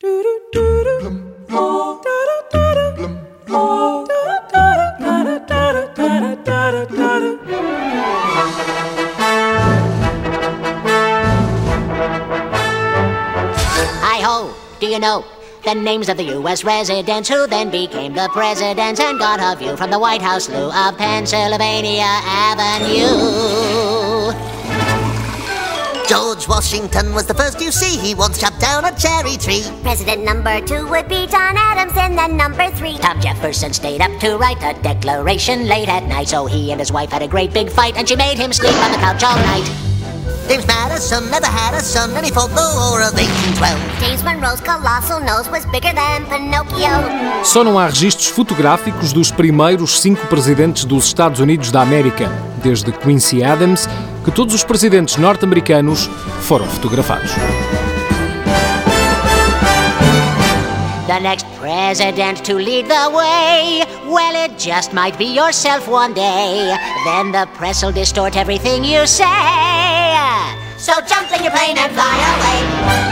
Do you know the names of the U.S. residents who then became the presidents and got a view from the White House Lou of Pennsylvania Avenue? George Washington was the first you see. He once chopped down a cherry tree. President number two would be John Adams, and then number three. Tom Jefferson stayed up to write the Declaration late at night, so he and his wife had a great big fight, and she made him sleep on the couch all night. James Madison never had a son, and he fought the War of 1812. James Monroe's colossal nose was bigger than Pinocchio. Só não há registros fotográficos dos primeiros cinco presidentes dos Estados Unidos da América, desde Quincy Adams, que todos os presidentes norte-americanos foram fotografados. The next president to lead the way. Well, it just might be yourself one day. Then the press'll distort everything you say. So jump in your plane and fly away.